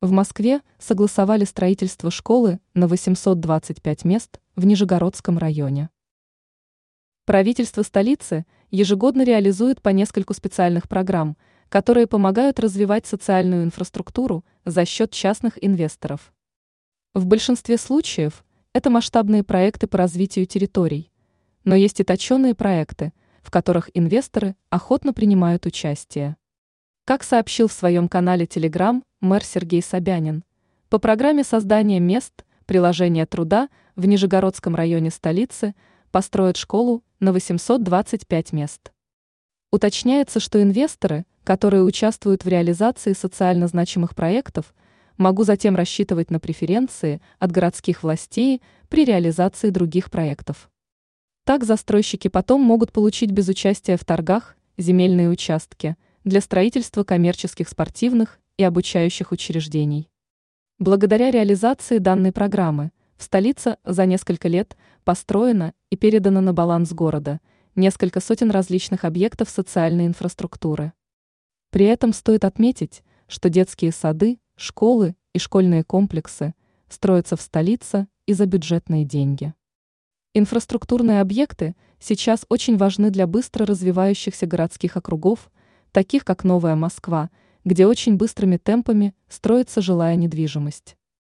В Москве согласовали строительство школы на 825 мест в Нижегородском районе. Правительство столицы ежегодно реализует по нескольку специальных программ, которые помогают развивать социальную инфраструктуру за счет частных инвесторов. В большинстве случаев это масштабные проекты по развитию территорий, но есть и точенные проекты, в которых инвесторы охотно принимают участие. Как сообщил в своем канале Telegram мэр Сергей Собянин, по программе создания мест приложения труда в Нижегородском районе столицы построят школу на 825 мест. Уточняется, что инвесторы, которые участвуют в реализации социально значимых проектов, могу затем рассчитывать на преференции от городских властей при реализации других проектов. Так застройщики потом могут получить без участия в торгах земельные участки для строительства коммерческих спортивных и обучающих учреждений. Благодаря реализации данной программы в столице за несколько лет построено и передано на баланс города несколько сотен различных объектов социальной инфраструктуры. При этом стоит отметить, что детские сады, школы и школьные комплексы строятся в столице и за бюджетные деньги. Инфраструктурные объекты сейчас очень важны для быстро развивающихся городских округов, таких как Новая Москва – где очень быстрыми темпами строится жилая недвижимость.